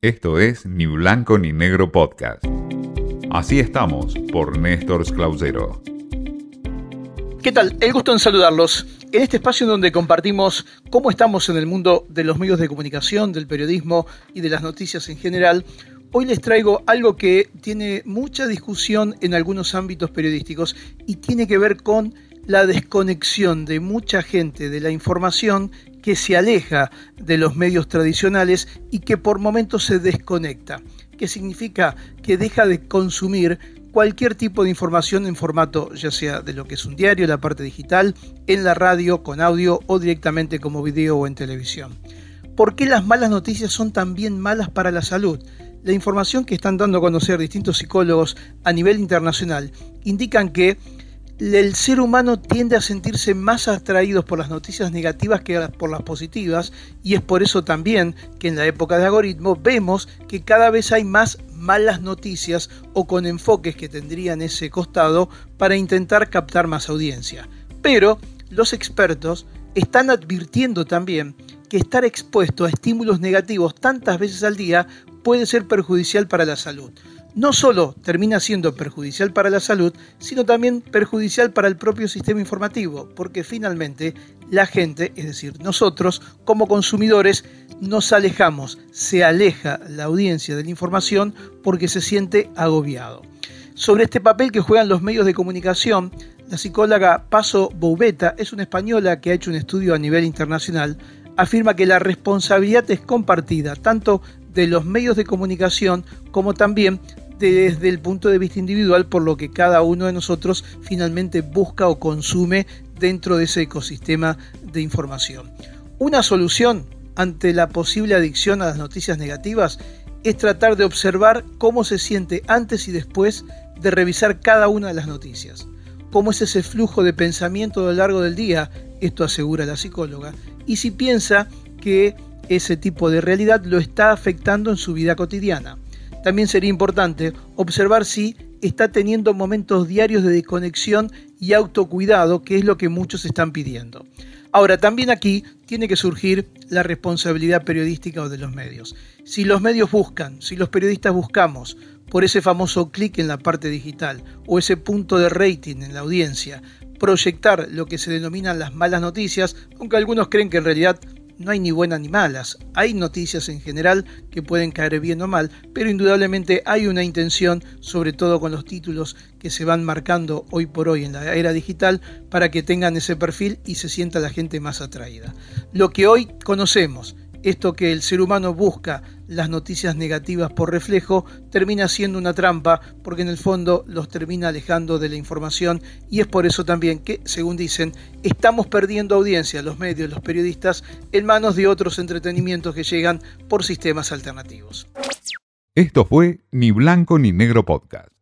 Esto es Ni Blanco ni Negro Podcast. Así estamos por Néstor Clausero. ¿Qué tal? El gusto en saludarlos. En este espacio en donde compartimos cómo estamos en el mundo de los medios de comunicación, del periodismo y de las noticias en general, hoy les traigo algo que tiene mucha discusión en algunos ámbitos periodísticos y tiene que ver con la desconexión de mucha gente de la información que se aleja de los medios tradicionales y que por momentos se desconecta, que significa que deja de consumir cualquier tipo de información en formato ya sea de lo que es un diario, la parte digital, en la radio, con audio o directamente como video o en televisión. ¿Por qué las malas noticias son también malas para la salud? La información que están dando a conocer distintos psicólogos a nivel internacional indican que el ser humano tiende a sentirse más atraídos por las noticias negativas que por las positivas y es por eso también que en la época de algoritmo vemos que cada vez hay más malas noticias o con enfoques que tendrían ese costado para intentar captar más audiencia. Pero los expertos están advirtiendo también que estar expuesto a estímulos negativos tantas veces al día puede ser perjudicial para la salud no solo termina siendo perjudicial para la salud, sino también perjudicial para el propio sistema informativo, porque finalmente la gente, es decir, nosotros como consumidores, nos alejamos, se aleja la audiencia de la información porque se siente agobiado. Sobre este papel que juegan los medios de comunicación, la psicóloga Paso Boubeta es una española que ha hecho un estudio a nivel internacional, afirma que la responsabilidad es compartida tanto de los medios de comunicación como también desde el punto de vista individual por lo que cada uno de nosotros finalmente busca o consume dentro de ese ecosistema de información. Una solución ante la posible adicción a las noticias negativas es tratar de observar cómo se siente antes y después de revisar cada una de las noticias. Cómo es ese flujo de pensamiento a lo largo del día, esto asegura la psicóloga, y si piensa que ese tipo de realidad lo está afectando en su vida cotidiana. También sería importante observar si está teniendo momentos diarios de desconexión y autocuidado, que es lo que muchos están pidiendo. Ahora, también aquí tiene que surgir la responsabilidad periodística o de los medios. Si los medios buscan, si los periodistas buscamos por ese famoso clic en la parte digital o ese punto de rating en la audiencia, proyectar lo que se denominan las malas noticias, aunque algunos creen que en realidad no hay ni buenas ni malas. Hay noticias en general que pueden caer bien o mal, pero indudablemente hay una intención, sobre todo con los títulos que se van marcando hoy por hoy en la era digital, para que tengan ese perfil y se sienta la gente más atraída. Lo que hoy conocemos esto que el ser humano busca las noticias negativas por reflejo termina siendo una trampa porque en el fondo los termina alejando de la información y es por eso también que, según dicen, estamos perdiendo audiencia, los medios, los periodistas, en manos de otros entretenimientos que llegan por sistemas alternativos. Esto fue Ni Blanco ni Negro Podcast.